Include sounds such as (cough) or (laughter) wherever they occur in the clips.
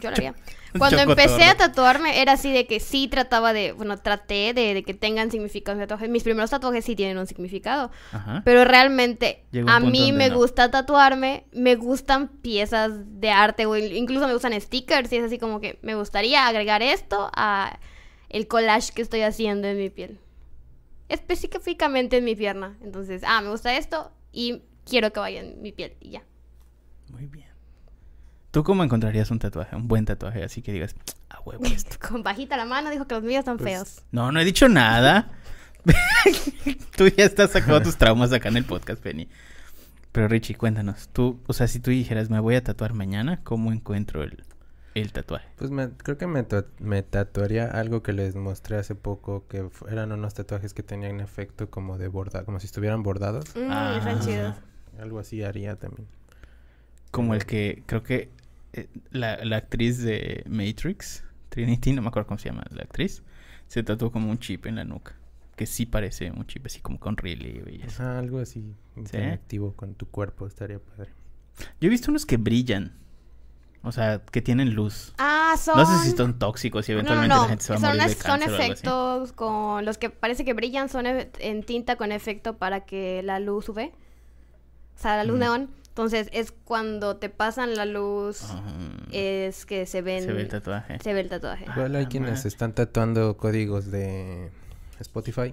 yo lo haría. (laughs) Cuando empecé a tatuarme era así de que sí trataba de, bueno, traté de, de que tengan significado tatuajes. Mis primeros tatuajes sí tienen un significado. Ajá. Pero realmente a mí me no. gusta tatuarme, me gustan piezas de arte o in- incluso me gustan stickers y es así como que me gustaría agregar esto a el collage que estoy haciendo en mi piel. Específicamente en mi pierna. Entonces, ah, me gusta esto y quiero que vaya en mi piel y ya. Muy bien. ¿Tú cómo encontrarías un tatuaje? Un buen tatuaje, así que digas, a huevo esto. (laughs) Con bajita la mano dijo que los míos están Pues, feos. No, no he dicho nada. (laughs) tú ya estás sacando tus traumas acá en el podcast, Penny. Pero Richie, cuéntanos. Tú, o sea, si tú dijeras, me voy a tatuar mañana, ¿cómo encuentro el, el tatuaje? Pues me- creo que me, me tatuaría algo que les mostré hace poco, que eran unos tatuajes que tenían efecto como de bordado, como si estuvieran bordados. Mm, Ah. están chidos. Algo así haría también. Como el que, creo que la, la actriz de Matrix, Trinity, no me acuerdo cómo se llama la actriz, se tatuó como un chip en la nuca. Que sí parece un chip, así como con relieve y eso. Ajá, algo así interactivo con tu cuerpo estaría padre. Yo he visto unos que brillan. O sea, que tienen luz. Ah, son... No sé si son tóxicos y No, no, eventualmente no. la gente se va a Son, morir de son cáncer o algo así. efectos con los que parece que brillan, son e- en tinta con efecto para que la luz UV, o sea, la luz Mm. neón. Entonces es cuando te pasan la luz, Ah, es que se ven, se ve el tatuaje. se ve el tatuaje. Ah, Igual hay la quienes madre. están tatuando códigos de Spotify.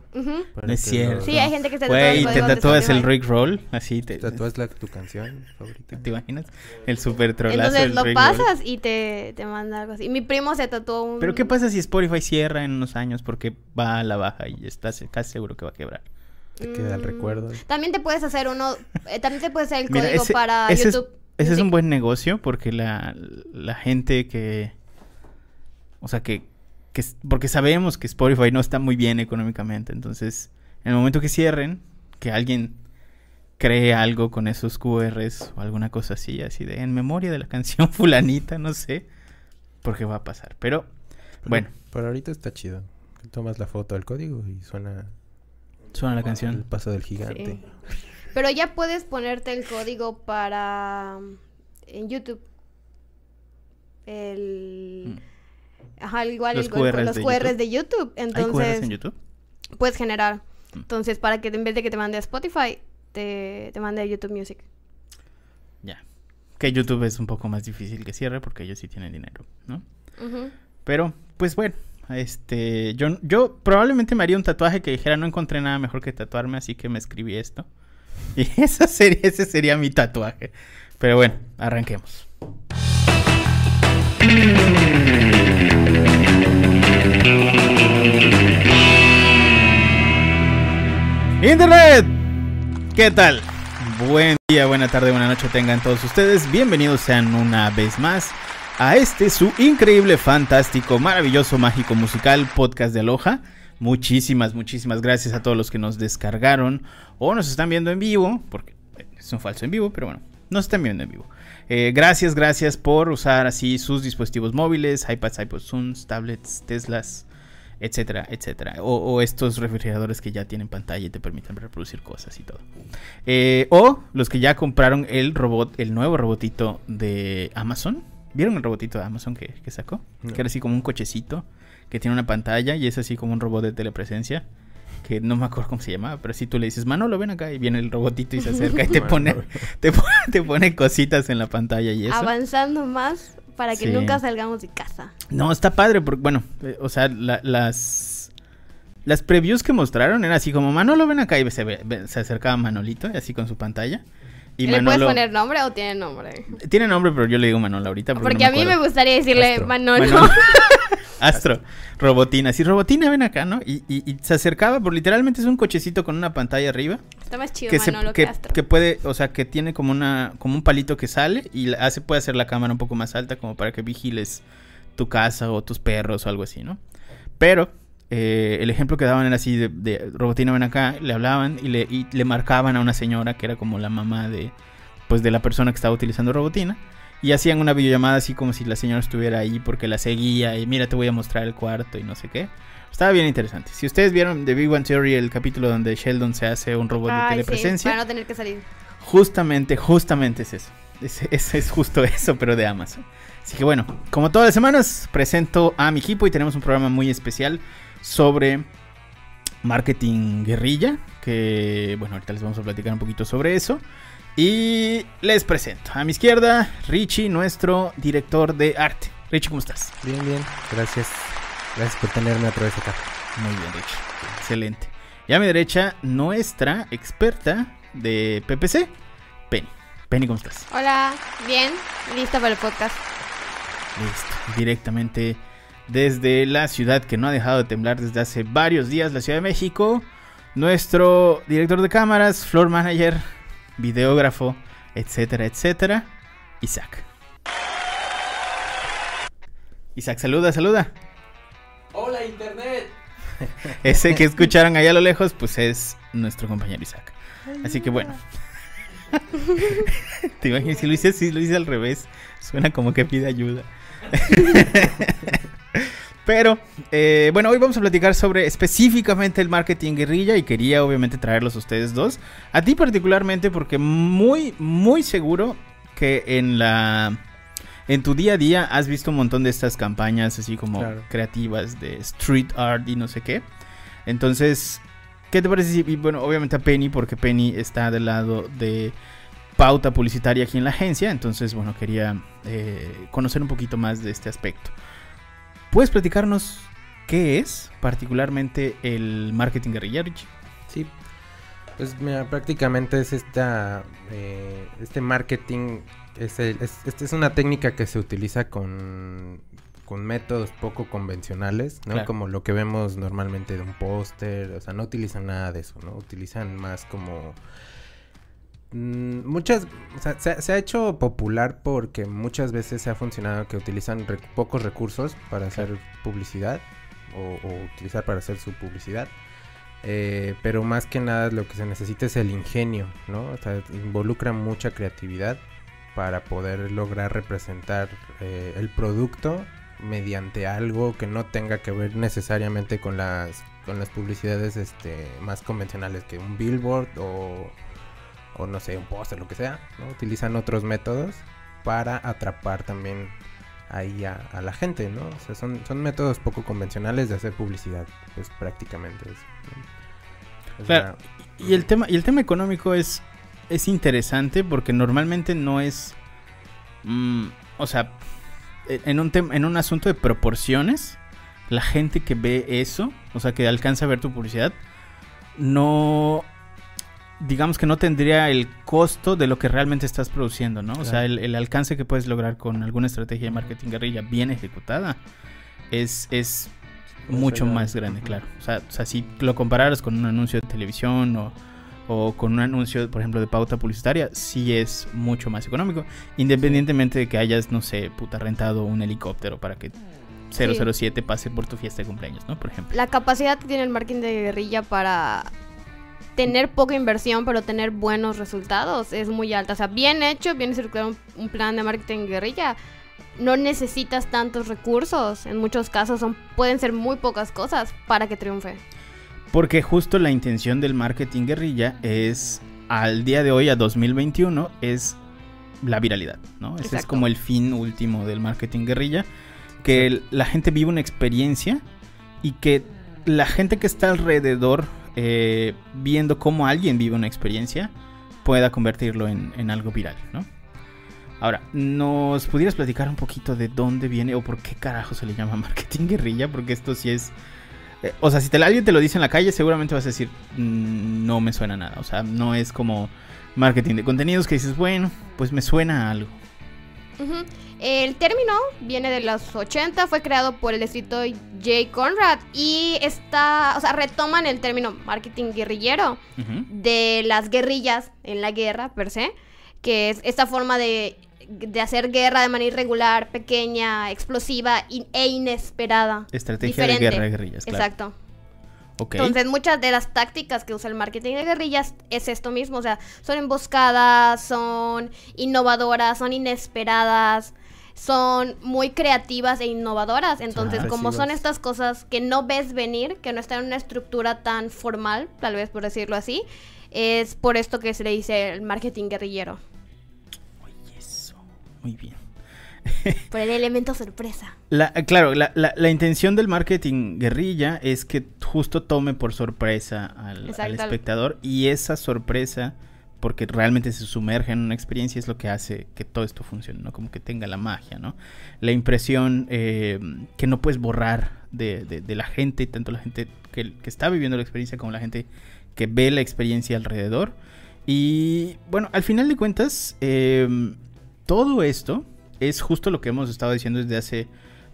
Para No es cierto. los- Sí, hay gente que se tatúa Güey, el te tatúas el. Rick Roll, así te, Tatúas la, tu canción favorita. ¿te imaginas? El super trolazo Entonces del lo Rick Roll. pasas y te, te manda algo así. Mi primo se tatuó un... Pero ¿qué pasa si Spotify cierra en unos años porque va a la baja y estás casi seguro que va a quebrar? Te queda el Mm, recuerdo. También te puedes hacer uno, eh, también te puedes hacer el Mira, código ese- para ese es- YouTube. Ese es un buen negocio porque la, la gente que... O sea, que, que... Porque sabemos que Spotify no está muy bien económicamente. Entonces, en el momento que cierren, que alguien cree algo con esos QRs o alguna cosa así, así de en memoria de la canción (laughs) fulanita, no sé, porque va a pasar. Pero, Pero- bueno, Pero ahorita está chido. Tomas la foto del código y suena suena la el canción. paso del gigante. Sí. Pero ya puedes ponerte el código para en YouTube. El Ajá, igual Los el- el- QRs los de QRs YouTube. de YouTube. ¿Hay Entonces, QRs en YouTube? puedes generar. Mm. Entonces, para que en vez de que te mande a Spotify, te, te mande a YouTube Music. Ya. Que YouTube es un poco más difícil que cierre porque ellos sí tienen dinero, ¿no? Pero, pues bueno, este, yo, yo probablemente me haría un tatuaje que dijera no encontré nada mejor que tatuarme, así que me escribí esto. (laughs) Y esa sería, ese sería mi tatuaje. Pero bueno, arranquemos. Internet, ¿qué tal? Buen día, buena tarde, buena noche tengan todos ustedes. Bienvenidos sean una vez más a este su increíble, fantástico, maravilloso, mágico musical podcast de Aloha. Muchísimas, muchísimas gracias a todos los que nos descargaron o nos están viendo en vivo, porque es un falso en vivo, pero bueno, nos están viendo en vivo. Eh, gracias, gracias por usar así sus dispositivos móviles, iPads, iPods, Zooms, tablets, Teslas, etcétera, etcétera. O, estos refrigeradores que ya tienen pantalla y te permiten reproducir cosas y todo. Eh, o los que ya compraron el robot, el nuevo robotito de Amazon. ¿Vieron el robotito de Amazon que, que sacó? No. Que era así como un cochecito que tiene una pantalla y es así como un robot de telepresencia. Que no me acuerdo cómo se llamaba, pero si tú le dices, Manolo, ven acá, y viene el robotito y se acerca y te (laughs) pone, te pone, te pone cositas en la pantalla y eso. Avanzando más para que Sí. nunca salgamos de casa. No, está padre, porque, bueno, eh, o sea, la- las las previews que mostraron era así como Manolo, ven acá y se, ve- ve- se acercaba Manolito, y así con su pantalla. Y ¿Le puedes poner nombre o tiene nombre? tiene nombre, pero yo le digo Manolo ahorita. Porque, Porque no a mí me gustaría decirle Astro. Manolo. Manolo. (laughs) Astro, Robotina, sí, Robotina, ven acá, ¿no? Y, y- y se acercaba, por literalmente es un cochecito con una pantalla arriba. Está más chido que, se- Manolo que, que Astro. que puede, o sea, que tiene como una como un palito que sale y hace puede hacer la cámara un poco más alta como para que vigiles tu casa o tus perros o algo así, ¿no? Pero eh, el ejemplo que daban era así de, de Robotina ven acá, le hablaban y le, y le marcaban a una señora que era como la mamá de pues de la persona que estaba utilizando Robotina y hacían una videollamada así como si la señora estuviera ahí porque la seguía y mira te voy a mostrar el cuarto y no sé qué. Estaba bien interesante. Si ustedes vieron de Big One Theory el capítulo donde Sheldon se hace un robot de Ay, sí, telepresencia, para no tener que salir. Justamente, justamente es eso. Es, es, es justo eso, pero de Amazon. Así que bueno, como todas las semanas, presento a mi equipo y tenemos un programa muy especial sobre marketing guerrilla, que bueno, ahorita les vamos a platicar un poquito sobre eso. Y les presento a mi izquierda, Richie, nuestro director de arte. Richie, ¿cómo estás? Bien, bien. Gracias. Gracias por tenerme otra vez acá. Muy bien, Richie. Excelente. Y a mi derecha, nuestra experta de PPC, Penny. Penny, ¿cómo estás? Hola, bien, lista para el podcast. Listo. Directamente desde la ciudad que no ha dejado de temblar desde hace varios días, la Ciudad de México. Nuestro director de cámaras, floor manager, videógrafo, etcétera, etcétera, Isaac. Isaac, saluda, saluda. Hola Internet. (laughs) Ese que escucharon allá a lo lejos, pues es nuestro compañero Isaac. Así que bueno. (laughs) Te imaginas si lo hice así, lo hice al revés. Suena como que pide ayuda. (laughs) Pero, eh, bueno, hoy vamos a platicar sobre específicamente el marketing guerrilla y quería obviamente traerlos a ustedes dos. A ti particularmente porque muy, muy seguro que en la... En tu día a día has visto un montón de estas campañas así como Claro. creativas de street art y no sé qué. Entonces, ¿qué te parece y bueno, obviamente a Penny, porque Penny está del lado de pauta publicitaria aquí en la agencia, entonces, bueno, quería eh, conocer un poquito más de este aspecto. ¿Puedes platicarnos qué es particularmente el marketing guerrilla, Richie? Sí. Pues mira, prácticamente es esta, eh, este marketing, es, el- es, esta es una técnica que se utiliza con, con métodos poco convencionales, ¿no? Claro. Como lo que vemos normalmente de un póster, o sea, no utilizan nada de eso, ¿no? Utilizan más como... mm, Muchas, o sea, se, ha- se ha hecho popular porque muchas veces se ha funcionado que utilizan pocos recursos para hacer publicidad o, o utilizar para hacer su publicidad. Eh, pero más que nada lo que se necesita es el ingenio, ¿no? O sea, involucra mucha creatividad para poder lograr representar eh, el producto mediante algo que no tenga que ver necesariamente con las con las publicidades este más convencionales que un billboard o, o no sé un póster lo que sea ¿no? utilizan otros métodos para atrapar también ahí a, a la gente no o sea son, son métodos poco convencionales de hacer publicidad pues prácticamente. Es Claro. la- Y el tema, y el tema económico es, es interesante porque normalmente no es. mm, o sea, e- en un, en un asunto de proporciones, la gente que ve eso, o sea, que alcanza a ver tu publicidad, no. Digamos que no tendría el costo de lo que realmente estás produciendo, ¿no? O sea, el, el alcance que puedes lograr con alguna estrategia de marketing guerrilla bien ejecutada es, es mucho más grande, claro. O sea, o sea, si lo compararas con un anuncio de televisión o, o con un anuncio, por ejemplo, de pauta publicitaria, sí es mucho más económico. Independientemente de que hayas, no sé, puta, rentado un helicóptero para que 007 pase por tu fiesta de cumpleaños, ¿no? Por ejemplo. La capacidad que tiene el marketing de guerrilla para tener poca inversión pero tener buenos resultados es muy alta. O sea, bien hecho, bien estructurado un, un plan de marketing guerrilla. No necesitas tantos recursos. En muchos casos son, pueden ser muy pocas cosas para que triunfe. Porque justo la intención del marketing guerrilla es, al día de hoy, a 2021, es la viralidad, ¿no? Ese es como el fin último del marketing guerrilla, que la gente vive una experiencia y que la gente que está alrededor, eh, viendo cómo alguien vive una experiencia, pueda convertirlo en, en algo viral, ¿no? Ahora, ¿nos pudieras platicar un poquito de dónde viene o por qué carajo se le llama (laughs) marketing guerrilla? Porque esto sí es... eh, o sea, si te, alguien te lo dice en la calle, seguramente vas a decir, "Mm, no me suena nada. O sea, no es como marketing de contenidos que dices, bueno, pues me suena algo. Ujú. El término viene de los 80, fue creado por el escritor Jay Conrad y está, o sea, retoman el término marketing guerrillero de las guerrillas en la guerra per se, que es esta forma de, de hacer guerra de manera irregular, pequeña, explosiva in- e inesperada. Estrategia Diferente. de guerra de guerrillas, claro. Exacto. Entonces, muchas de las tácticas que usa el marketing de guerrillas es esto mismo, o sea, son emboscadas, son innovadoras, son inesperadas, son muy creativas e innovadoras. Entonces, como son estas cosas que no ves venir, que no están en una estructura tan formal, tal vez por decirlo así, es por esto que se le dice el marketing guerrillero. Eso. Muy bien. (laughs) Por el elemento sorpresa. La, claro, la, la, la intención del marketing guerrilla es que justo tome por sorpresa al, espectador y esa sorpresa, porque realmente se sumerge en una experiencia, es lo que hace que todo esto funcione, ¿no? Como que tenga la magia, ¿no? La impresión eh, que no puedes borrar de, de- la gente, tanto la gente que, que está viviendo la experiencia como la gente que ve la experiencia alrededor. Y bueno, al final de cuentas, eh, todo esto es justo lo que hemos estado diciendo desde hace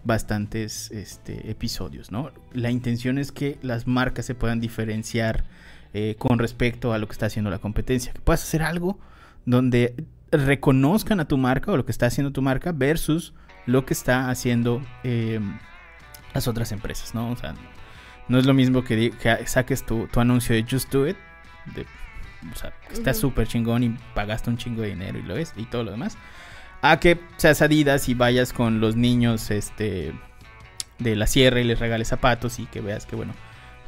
bastantes este, episodios, ¿no? La intención es que las marcas se puedan diferenciar eh, con respecto a lo que está haciendo la competencia. Que puedas hacer algo donde reconozcan a tu marca o lo que está haciendo tu marca versus lo que está haciendo eh, las otras empresas, ¿no? O sea, no es lo mismo que, saques tu, tu anuncio de Just Do It, de, o sea, que está súper chingón y pagaste un chingo de dinero y lo es, y todo lo demás, a que seas Adidas y vayas con los niños este, de la sierra y les regales zapatos y que veas que, bueno,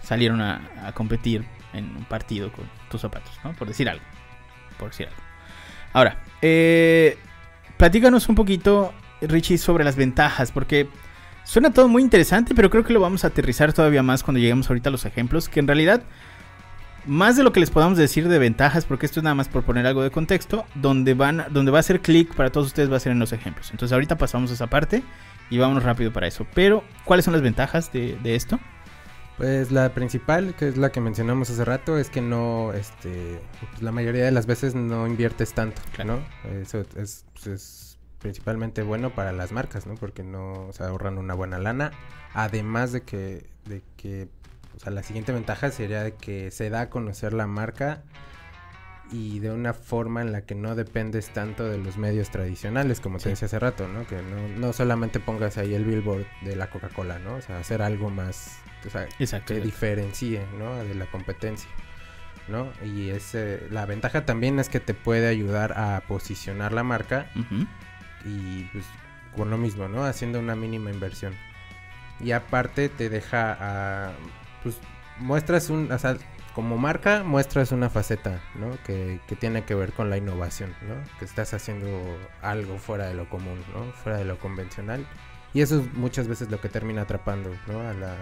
salieron a, a competir en un partido con tus zapatos, ¿no? Por decir algo. Por decir algo. Ahora, eh, platícanos un poquito, Richie, sobre las ventajas, porque suena todo muy interesante, pero creo que lo vamos a aterrizar todavía más cuando lleguemos ahorita a los ejemplos, que en realidad, más de lo que les podamos decir de ventajas, porque esto es nada más por poner algo de contexto, donde, van, donde va a ser clic para todos ustedes va a ser en los ejemplos. Entonces ahorita pasamos a esa parte y vámonos rápido para eso. Pero, ¿cuáles son las ventajas de, de esto? Pues la principal, que es la que mencionamos hace rato, es que no, este, pues, la mayoría de las veces no inviertes tanto, Claro. ¿no? Eso es, pues, es principalmente bueno para las marcas, ¿no? Porque no, se ahorran una buena lana. Además de que, de que, o sea, la siguiente ventaja sería de que se da a conocer la marca y de una forma en la que no dependes tanto de los medios tradicionales, como te decía hace rato, ¿no? Que no, no solamente pongas ahí el billboard de la Coca-Cola, ¿no? O sea, hacer algo más, o sea, Exacto. que diferencie, ¿no? De la competencia, ¿no? Y ese, la ventaja también es que te puede ayudar a posicionar la marca y pues con lo mismo, ¿no? Haciendo una mínima inversión. Y aparte te deja a, pues muestras un, o sea, como marca muestras una faceta, ¿no? Que, que tiene que ver con la innovación, ¿no? Que estás haciendo algo fuera de lo común, ¿no? Fuera de lo convencional. Y eso es muchas veces lo que termina atrapando, ¿no? A la,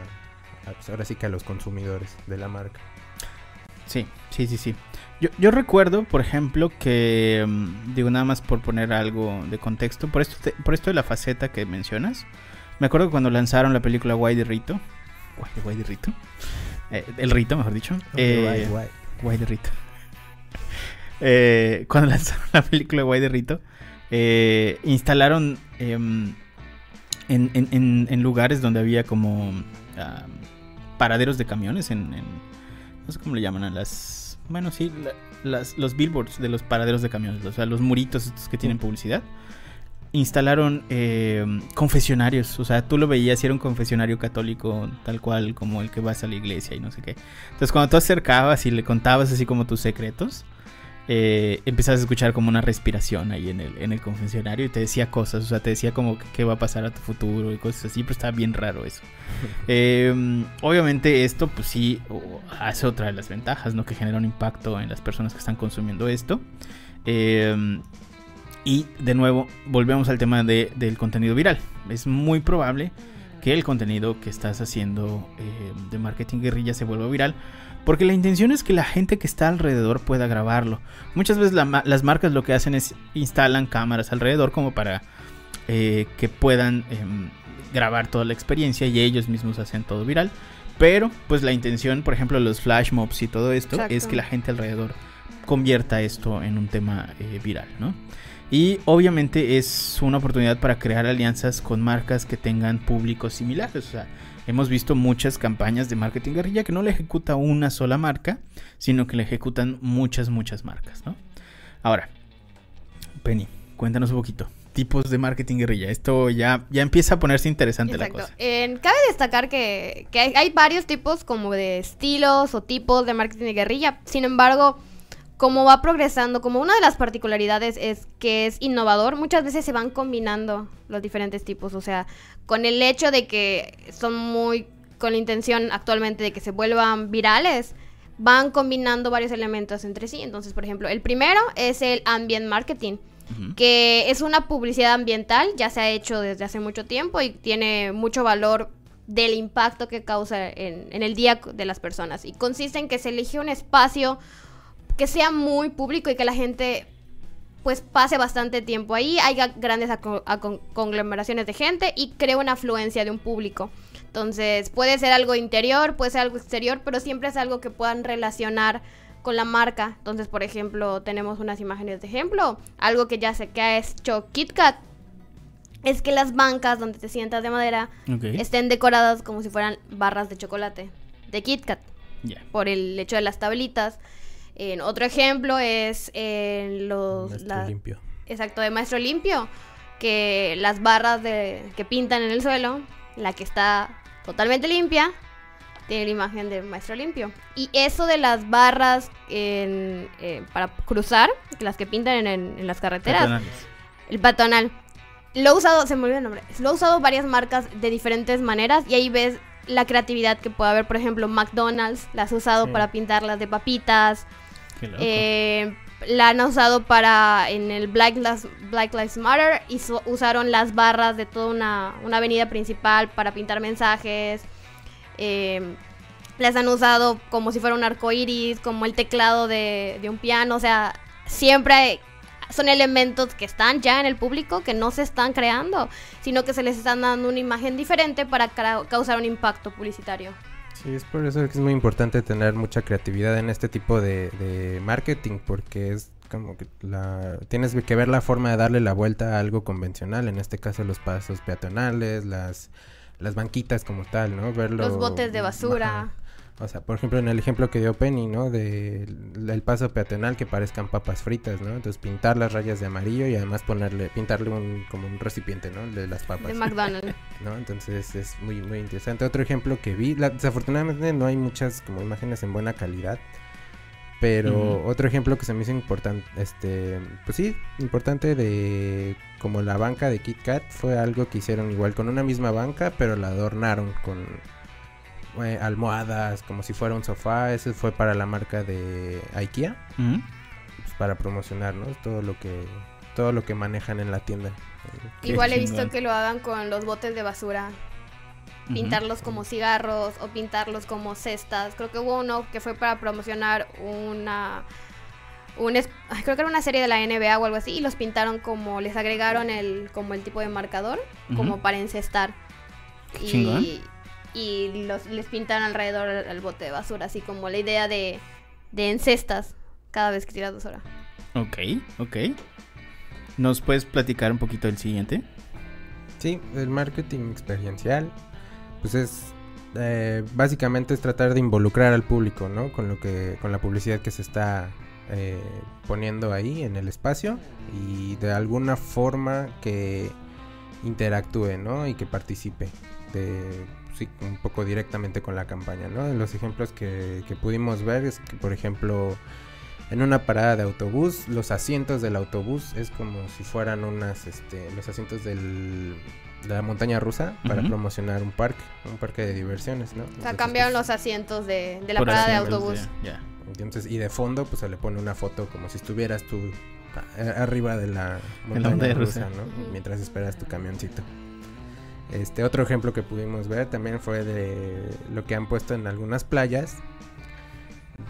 pues, ahora sí que a los consumidores de la marca. Sí, sí, sí, sí. Yo, yo recuerdo, por ejemplo, que, mm, digo nada más por poner algo de contexto, por esto, te- por esto de la faceta que mencionas, me acuerdo que cuando lanzaron la película Guay de Guay de Rito, Eh, el Rito, mejor dicho, eh, Guay, de Rito. Eh, cuando (laughs) lanzaron la película Guay de Rito, eh, instalaron em, en, en- en- en lugares donde había como paraderos de camiones, en, en- no sé cómo le llaman a las... Bueno, sí, la- las, los billboards de los paraderos de camiones, o sea, los muritos estos que tienen publicidad. Instalaron eh, confesionarios, o sea, tú lo veías y era un confesionario católico tal cual como el que vas a la iglesia y no sé qué. Entonces cuando tú acercabas y le contabas así como tus secretos, eh, empezabas a escuchar como una respiración ahí en el, en el confesionario y te decía cosas, o sea, te decía como qué va a pasar a tu futuro y cosas así, pero estaba bien raro eso. (laughs) Eh, obviamente esto pues sí hace otra de las ventajas, ¿no? Que genera un impacto en las personas que están consumiendo esto. Eh, y de nuevo, volvemos al tema de- del contenido viral. Es muy probable que el contenido que estás haciendo eh, de marketing guerrilla se vuelva viral. Porque la intención es que la gente que está alrededor pueda grabarlo. Muchas veces la las marcas lo que hacen es instalan cámaras alrededor como para eh, que puedan em, grabar toda la experiencia y ellos mismos hacen todo viral. Pero pues la intención, por ejemplo, los flash mobs y todo esto Exacto. es que la gente alrededor convierta esto en un tema eh, viral, ¿no? Y obviamente es una oportunidad para crear alianzas con marcas que tengan públicos similares. O sea, hemos visto muchas campañas de marketing guerrilla que no le ejecuta una sola marca, sino que le ejecutan muchas, muchas marcas, ¿no? Ahora, Penny, cuéntanos un poquito. Tipos de marketing guerrilla. Esto ya, ya empieza a ponerse interesante la cosa. Cabe destacar que, que hay, hay varios tipos como de estilos o tipos de marketing de guerrilla. Sin embargo, como va progresando, como una de las particularidades es que es innovador, muchas veces se van combinando los diferentes tipos. O sea, con el hecho de que son muy con la intención actualmente de que se vuelvan virales, van combinando varios elementos entre sí. Entonces, por ejemplo, el primero es el ambient marketing. Que es una publicidad ambiental, ya se ha hecho desde hace mucho tiempo y tiene mucho valor del impacto que causa en, en el día de las personas. Y consiste en que se elige un espacio que sea muy público y que la gente pues pase bastante tiempo ahí, haya grandes conglomeraciones de gente y crea una afluencia de un público. Entonces puede ser algo interior, puede ser algo exterior, pero siempre es algo que puedan relacionar con la marca. Entonces, por ejemplo, tenemos unas imágenes de ejemplo. Algo que ya sé que ha hecho KitKat es que las bancas donde te sientas de madera estén decoradas como si fueran barras de chocolate de KitKat Ya. por el hecho de las tablitas. En otro ejemplo es en los Maestro la- limpio. exacto de maestro limpio que las barras de que pintan en el suelo, la que está totalmente limpia tiene la imagen del maestro limpio. Y eso de las barras en, eh, para cruzar, las que pintan en, en- en las carreteras, el patonal. Lo he usado, se me olvidó el nombre. Lo he usado varias marcas de diferentes maneras y ahí ves la creatividad que puede haber. Por ejemplo, McDonald's las ha usado Sí. para pintarlas de papitas. Eh, la han usado para en el Black Lives, Matter y usaron las barras de toda una, una avenida principal para pintar mensajes. Eh, las han usado como si fuera un arco iris, como el teclado de, de un piano. O sea, siempre son elementos que están ya en el público, que no se están creando, sino que se les están dando una imagen diferente para cra- causar un impacto publicitario. Sí, es por eso que es muy importante tener mucha creatividad en este tipo de, de marketing, porque es como que la, tienes que ver la forma de darle la vuelta a algo convencional, en este caso los pasos peatonales, las, las banquitas como tal, ¿no? Verlo, Los botes de basura. Ajá. O sea, por ejemplo, en el ejemplo que dio Penny, ¿no? De el paso peatonal que parezcan papas fritas, ¿no? Entonces pintar las rayas de amarillo y además ponerle, pintarle un, como un recipiente, ¿no? De las papas. De McDonald's. (laughs) ¿no? Entonces es muy, muy interesante. Otro ejemplo que vi, la- desafortunadamente no hay muchas como imágenes en buena calidad, pero otro ejemplo que se me hizo importante, este, pues sí, importante de como la banca de Kit Kat fue algo que hicieron igual con una misma banca, pero la adornaron con eh, almohadas, como si fuera un sofá. Ese fue para la marca de IKEA, Ujú. pues, para promocionar, ¿no? Todo lo que todo lo que manejan en la tienda. Qué Igual he visto que lo hagan con los botes de basura. Pintarlos como cigarros o pintarlos como cestas. Creo que hubo uno que fue para promocionar una... Un es- creo que era una serie de la NBA o algo así. Y los pintaron como... Les agregaron el como el tipo de marcador. Como para encestar. Qué chingón. Y, los, les pintaron alrededor al, bote de basura. Así como la idea de, de encestas cada vez que tiras basura. Ok, ok. ¿Nos puedes platicar un poquito del siguiente? Sí, el marketing experiencial, pues es eh, básicamente es tratar de involucrar al público, ¿no? Con lo que, con la publicidad que se está eh, poniendo ahí en el espacio y de alguna forma que interactúe, ¿no? Y que participe de, un poco directamente con la campaña, ¿no? Los ejemplos que, que pudimos ver es que, por ejemplo, en una parada de autobús, los asientos del autobús es como si fueran unas, este, los asientos del, de la montaña rusa para promocionar un parque, un parque de diversiones, ¿no? O sea, Entonces, cambiaron pues, los asientos de, de la parada de autobús. Ya. Entonces, y de fondo, pues se le pone una foto como si estuvieras tú a- arriba de la montaña rusa, rusa. ¿no? Mientras esperas tu camioncito. Este otro ejemplo que pudimos ver también fue de lo que han puesto en algunas playas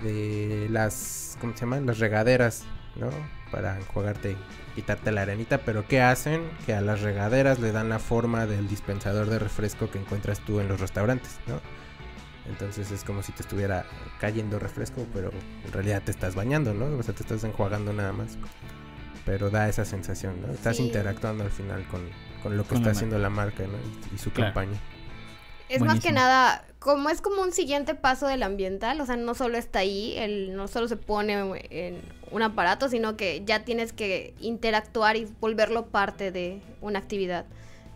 de las ¿cómo se llaman? las regaderas, ¿no? Para enjuagarte, quitarte la arenita, pero ¿qué hacen? Que a las regaderas le dan la forma del dispensador de refresco que encuentras tú en los restaurantes, ¿no? Entonces es como si te estuviera cayendo refresco, pero en realidad te estás bañando, ¿no? O sea, te estás enjuagando nada más. Pero da esa sensación, ¿no? Estás Sí. interactuando al final con, con lo que Con está la haciendo la marca, ¿no? Y, su Claro. campaña. Es más que nada, como es como un siguiente paso del ambiental, o sea, no solo está ahí, el, no solo se pone en un aparato, sino que ya tienes que interactuar y volverlo parte de una actividad.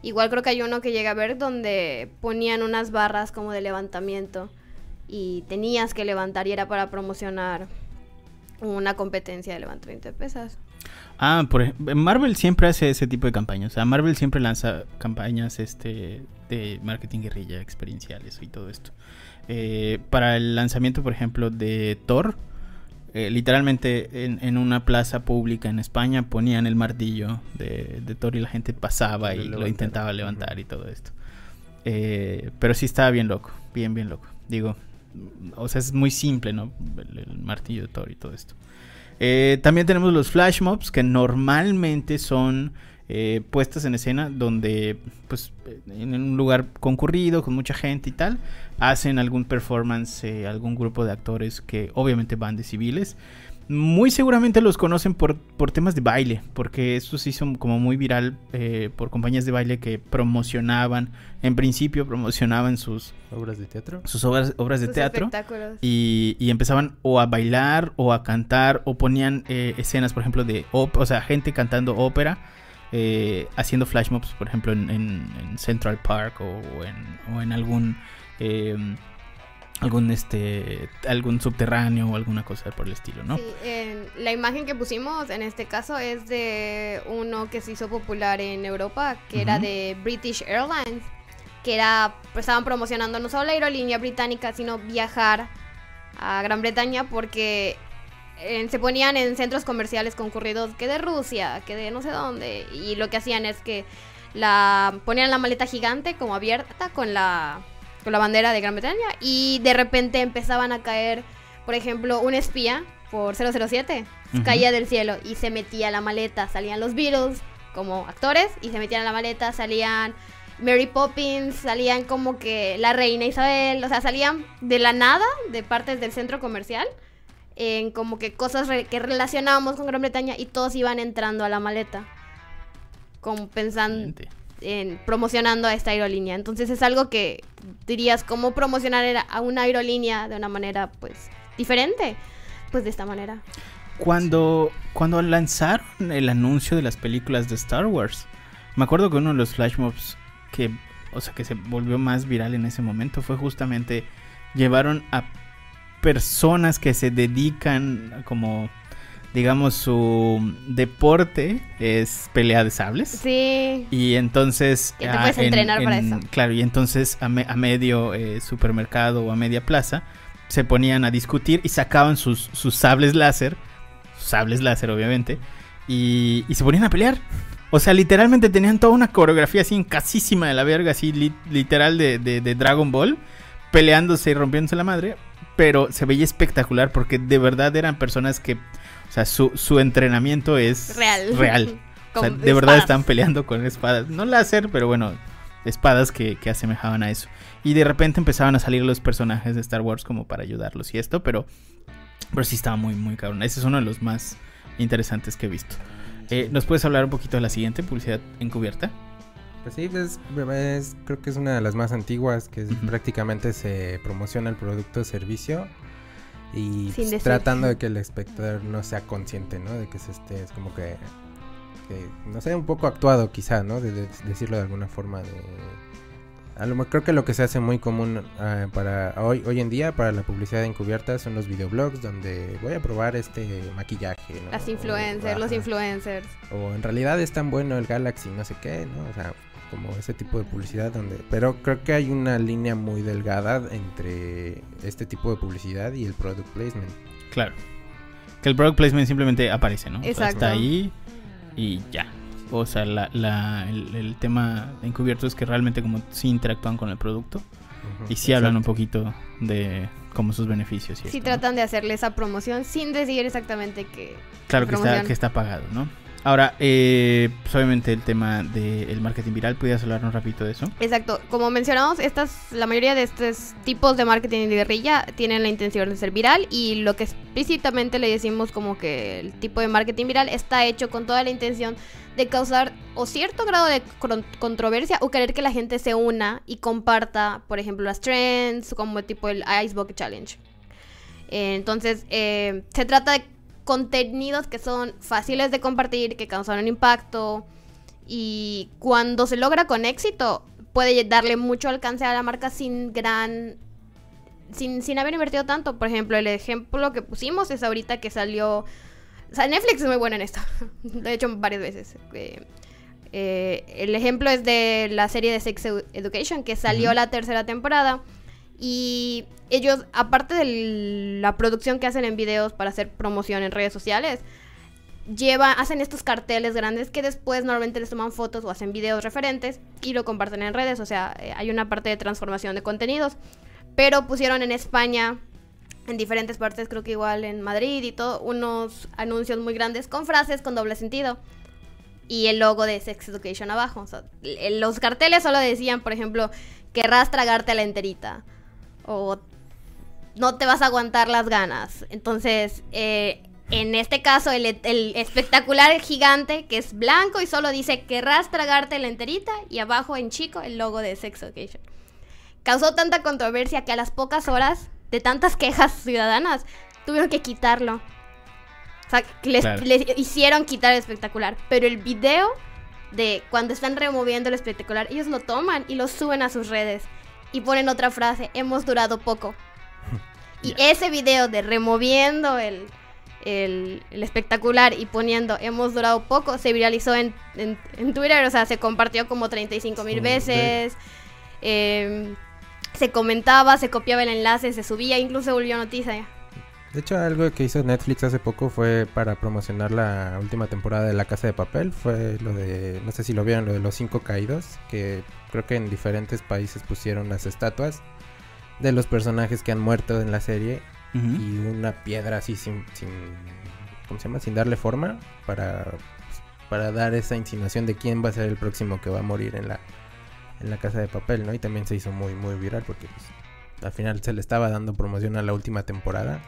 Igual creo que hay uno que llega a ver donde ponían unas barras como de levantamiento y tenías que levantar y era para promocionar una competencia de levantamiento de pesas. Ah, por Marvel siempre hace ese tipo de campañas. O sea, Marvel siempre lanza campañas este de marketing guerrilla, experienciales y todo esto. Eh, para el lanzamiento, por ejemplo, de Thor, eh, literalmente en, en una plaza pública en España ponían el martillo de, de Thor y la gente pasaba y lo intentaba levantar y todo esto. Eh, pero sí estaba bien loco, bien, bien loco. Digo, o sea, es muy simple, ¿no? El, el martillo de Thor y todo esto. Eh, también tenemos los flash mobs que normalmente son eh, puestas en escena donde, pues, en un lugar concurrido con mucha gente y tal, hacen algún performance, eh, algún grupo de actores que obviamente van de civiles. Muy seguramente los conocen por, por temas de baile, porque esto se hizo como muy viral eh, por compañías de baile que promocionaban, en principio promocionaban sus, Obras de teatro. sus obras, obras de Sus teatro. espectáculos. Y, y empezaban o a bailar o a cantar o ponían eh, escenas, por ejemplo, de ópera, o sea, gente cantando ópera, eh, haciendo flash mobs, por ejemplo, en, en- en Central Park o, o en, o en algún eh, algún este algún subterráneo o alguna cosa por el estilo, ¿no? Sí, en- la imagen que pusimos en este caso es de uno que se hizo popular en Europa, que era de British Airlines, que era, pues, estaban promocionando no solo la aerolínea británica, sino viajar a Gran Bretaña porque eh, se ponían en centros comerciales concurridos que de Rusia, que de no sé dónde, y lo que hacían es que la ponían la maleta gigante como abierta con la con la bandera de Gran Bretaña y de repente empezaban a caer, por ejemplo, un espía por 007 Ujú. caía del cielo y se metía a la maleta, salían los Beatles como actores y se metían a la maleta, salían Mary Poppins, salían como que la reina Isabel, o sea, salían de la nada de partes del centro comercial en como que cosas re- que relacionábamos con Gran Bretaña y todos iban entrando a la maleta como pensando. En promocionando a esta aerolínea. Entonces es algo que dirías cómo promocionar a una aerolínea de una manera pues diferente, pues de esta manera. Cuando, cuando lanzaron el anuncio de las películas de Star Wars, me acuerdo que uno de los flash mobs que, o sea, que se volvió más viral en ese momento fue justamente llevaron a personas que se dedican como digamos su deporte es pelea de sables. Sí. Y entonces... Que te ah, puedes entrenar para eso. Claro, y entonces a, me- a medio eh, supermercado o a media plaza se ponían a discutir y sacaban sus, sus sables láser, sables láser obviamente, y, y se ponían a pelear. O sea, literalmente tenían toda una coreografía así casísima de la verga, así li- literal de, de- de Dragon Ball, peleándose y rompiéndose la madre, pero se veía espectacular porque de verdad eran personas que, o sea, su, su entrenamiento es Real. real. (laughs) O sea, Con de verdad están peleando con espadas. No láser, pero bueno, espadas que, que asemejaban a eso. Y de repente empezaban a salir los personajes de Star Wars como para ayudarlos y esto, pero, pero sí estaba muy, muy cabrón. Ese es uno de los más interesantes que he visto. Eh, ¿Nos puedes hablar un poquito de la siguiente, publicidad encubierta? Pues sí, es, es- creo que es una de las más antiguas, que es- prácticamente se promociona el producto o servicio y pues, tratando de que el espectador no sea consciente, ¿no? De que se esté, es como que, que, no sé, un poco actuado quizá, ¿no? De, de- decirlo de alguna forma de... A lo mejor creo que lo que se hace muy común ah, para hoy, hoy en día para la publicidad encubierta son los videoblogs donde voy a probar este maquillaje, ¿no? Las O- influencers, los influencers. O en realidad es tan bueno el Galaxy, no sé qué, ¿no? O sea, como ese tipo de publicidad donde... Pero creo que hay una línea muy delgada entre este tipo de publicidad y el product placement. Claro. Que el product placement simplemente aparece, ¿no? O sea, Exacto. está ahí y ya. O sea, la, la- el, el tema encubierto es que realmente como sí interactúan con el producto y sí hablan un exacto. poquito de como sus beneficios. Y Sí esto, ¿no? tratan de hacerle esa promoción sin decir exactamente que... Claro que está, que está pagado, ¿no? Ahora, eh, pues obviamente el tema del marketing viral, ¿pudieras hablarnos rapidito de eso? Exacto, como mencionamos, estas, la mayoría de estos tipos de marketing de guerrilla tienen la intención de ser viral y lo que explícitamente le decimos como que el tipo de marketing viral está hecho con toda la intención de causar o cierto grado de controversia o querer que la gente se una y comparta, por ejemplo, las trends como tipo el Ice Bucket Challenge. Eh, Entonces, eh, se trata de contenidos que son fáciles de compartir, que causan un impacto, y cuando se logra con éxito, puede darle mucho alcance a la marca sin gran. Sin, sin haber invertido tanto. Por ejemplo, el ejemplo que pusimos es ahorita que salió. O sea, Netflix es muy bueno en esto. (laughs) Lo he hecho varias veces. Eh, eh, el ejemplo es de la serie de Sex Edu- Education, que salió la tercera temporada. Y ellos, aparte de la producción que hacen en videos para hacer promoción en redes sociales, lleva, hacen estos carteles grandes que después normalmente les toman fotos o hacen videos referentes y lo comparten en redes. O sea, eh, hay una parte de transformación de contenidos. Pero pusieron en España, en diferentes partes, creo que igual en Madrid y todo, unos anuncios muy grandes con frases con doble sentido. Y el logo de Sex Education abajo. O sea, los carteles solo decían, por ejemplo, querrás tragarte la enterita. O no te vas a aguantar las ganas. Entonces, eh, en este caso, el, espectacular gigante que es blanco y solo dice querrás tragarte la enterita y abajo en chico el logo de Sex Education. Causó tanta controversia que a las pocas horas de tantas quejas ciudadanas tuvieron que quitarlo. O sea, les, hicieron quitar el espectacular. Pero el video de cuando están removiendo el espectacular, ellos lo toman y lo suben a sus redes. Y ponen otra frase, hemos durado poco. (laughs) y ese video de removiendo el, el, espectacular y poniendo hemos durado poco, se viralizó en, en, Twitter, o sea, se compartió como 35 mil veces. Em, se comentaba, se copiaba el enlace, se subía, incluso volvió noticia. De hecho, algo que hizo Netflix hace poco fue para promocionar la última temporada de La Casa de Papel. Fue lo de, no sé si lo vieron, lo de los cinco caídos, que creo que en diferentes países pusieron las estatuas de los personajes que han muerto en la serie y una piedra así sin, sin, ¿cómo se llama? Sin darle forma para, para dar esa insinuación de quién va a ser el próximo que va a morir en la, en la casa de papel, ¿no? Y también se hizo muy, muy viral porque pues, al final se le estaba dando promoción a la última temporada.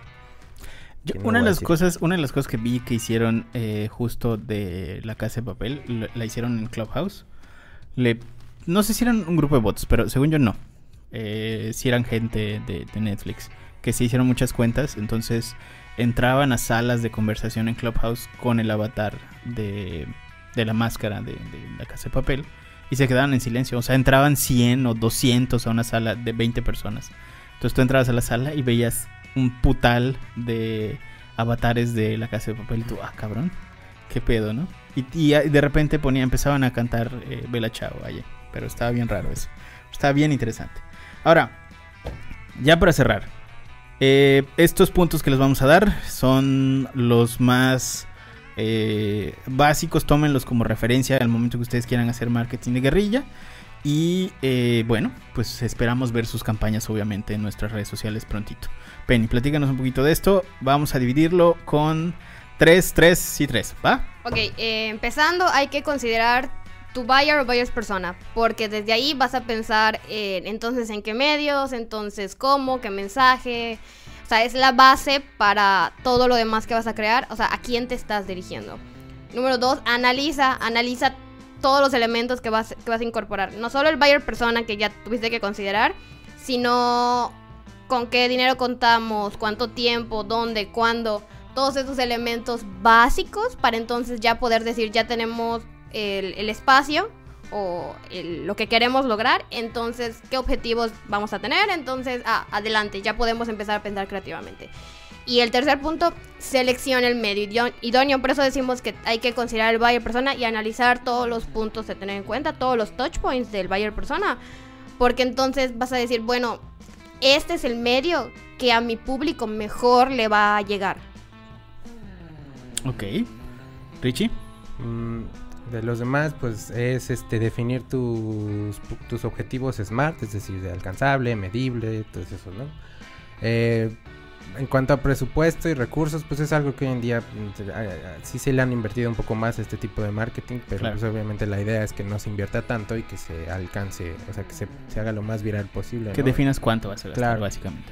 Una, de las cosas, una de las cosas que vi que hicieron eh, justo de la casa de papel, la hicieron en Clubhouse. Le, no sé si eran un grupo de bots, pero según yo no. Eh, si eran gente de, de Netflix que se hicieron muchas cuentas, entonces entraban a salas de conversación en Clubhouse con el avatar de, de la máscara de, la casa de papel y se quedaban en silencio, o sea, entraban 100 o 200 a una sala de 20 personas. Entonces tú entrabas a la sala y veías un putal de avatares de la casa de papel y tú, ah, cabrón, qué pedo, ¿no? Y, de repente ponía, empezaban a cantar eh, Bella Chao allá, pero estaba bien raro eso, estaba bien interesante. Ahora, ya para cerrar, eh, estos puntos que les vamos a dar son los más eh, básicos, tómenlos como referencia al momento que ustedes quieran hacer marketing de guerrilla. Y eh, bueno, pues esperamos ver sus campañas obviamente en nuestras redes sociales prontito. Penny, platícanos un poquito de esto. Vamos a dividirlo con 3, 3 y 3, ¿va? Ok, empezando hay que considerar tu buyer o buyers persona, porque desde ahí vas a pensar en, entonces en qué medios, entonces cómo, qué mensaje, o sea, es la base para todo lo demás que vas a crear, o sea, a quién te estás dirigiendo. Número dos, analiza, analiza todos los elementos que vas, que vas a incorporar, no solo el buyer persona que ya tuviste que considerar, sino con qué dinero contamos, cuánto tiempo, dónde, cuándo, todos esos elementos básicos para entonces ya poder decir ya tenemos el, espacio o lo que queremos lograr, entonces qué objetivos vamos a tener, entonces adelante, ya podemos empezar a pensar creativamente. Y el tercer punto, selecciona el medio idóneo. Por eso decimos que hay que considerar el buyer persona y analizar todos los puntos de tener en cuenta, todos los touch points del buyer persona. Porque entonces vas a decir, bueno, este es el medio que a mi público mejor le va a llegar. Ok. Richie. Mm, de los demás, pues es este definir tus, tus objetivos SMART, es decir, de alcanzable, medible, todo eso, ¿no? Eh, en cuanto a presupuesto y recursos, pues es algo que hoy en día mm, sí se le han invertido un poco más a este tipo de marketing, pero pues obviamente la idea es que no se invierta tanto y que se alcance, o sea, que se, haga lo más viral posible. Que definas cuánto va a ser claro. básicamente.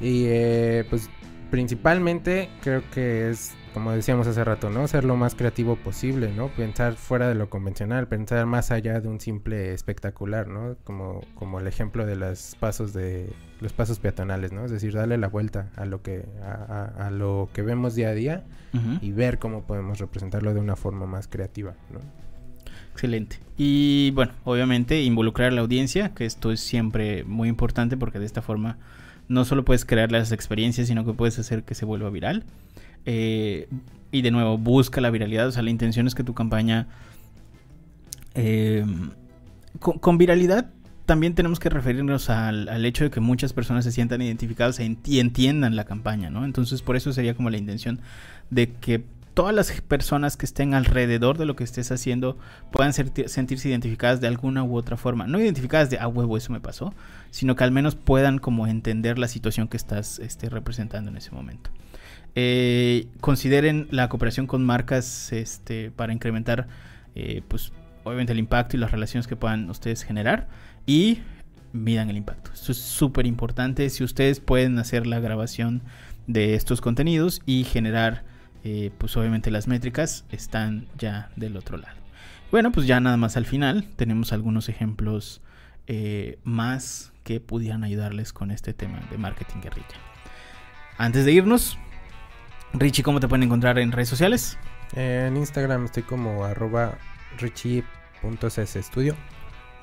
Y eh, pues principalmente creo que es como decíamos hace rato, ¿no? Ser lo más creativo posible, ¿no? Pensar fuera de lo convencional, pensar más allá de un simple espectacular, ¿no? Como, como el ejemplo de los pasos de los pasos peatonales, ¿no? Es decir, darle la vuelta a lo que a, lo que vemos día a día y ver cómo podemos representarlo de una forma más creativa, ¿no? Excelente. Y bueno, obviamente involucrar a la audiencia, que esto es siempre muy importante porque de esta forma no solo puedes crear las experiencias, sino que puedes hacer que se vuelva viral. Eh, y de nuevo, busca la viralidad. O sea, la intención es que tu campaña... Eh, con, viralidad también tenemos que referirnos al, al hecho de que muchas personas se sientan identificadas enti- y entiendan la campaña, ¿no? Entonces, por eso sería como la intención de que todas las personas que estén alrededor de lo que estés haciendo puedan serti- sentirse identificadas de alguna u otra forma. No identificadas de, ah, huevo, eso me pasó, sino que al menos puedan como entender la situación que estás este, representando en ese momento. Eh, consideren la cooperación con marcas este, para incrementar, eh, pues, obviamente el impacto y las relaciones que puedan ustedes generar y midan el impacto. Esto es súper importante. Si ustedes pueden hacer la grabación de estos contenidos y generar, eh, pues obviamente las métricas están ya del otro lado. Bueno, pues ya nada más al final tenemos algunos ejemplos más que pudieran ayudarles con este tema de marketing guerrilla. Antes de irnos, Richie, ¿cómo te pueden encontrar en redes sociales? En Instagram estoy como arroba richie.csestudio.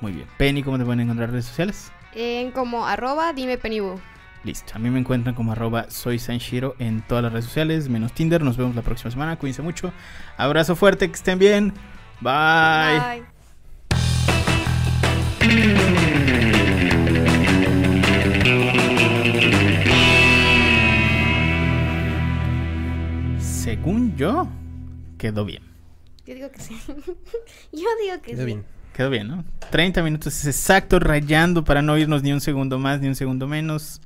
Muy bien. Penny, ¿cómo te pueden encontrar en redes sociales? En como arroba dime penibu. Listo. A mí me encuentran como arroba soy Sanshiro en todas las redes sociales, menos Tinder. Nos vemos la próxima semana. Cuídense mucho. Abrazo fuerte, que estén bien. Bye. Bye. Según yo, quedó bien. Yo digo que sí. (laughs) Yo digo que Quedó sí. bien. Quedó bien, ¿no? 30 minutos es exacto, rayando para no irnos ni un segundo más ni un segundo menos.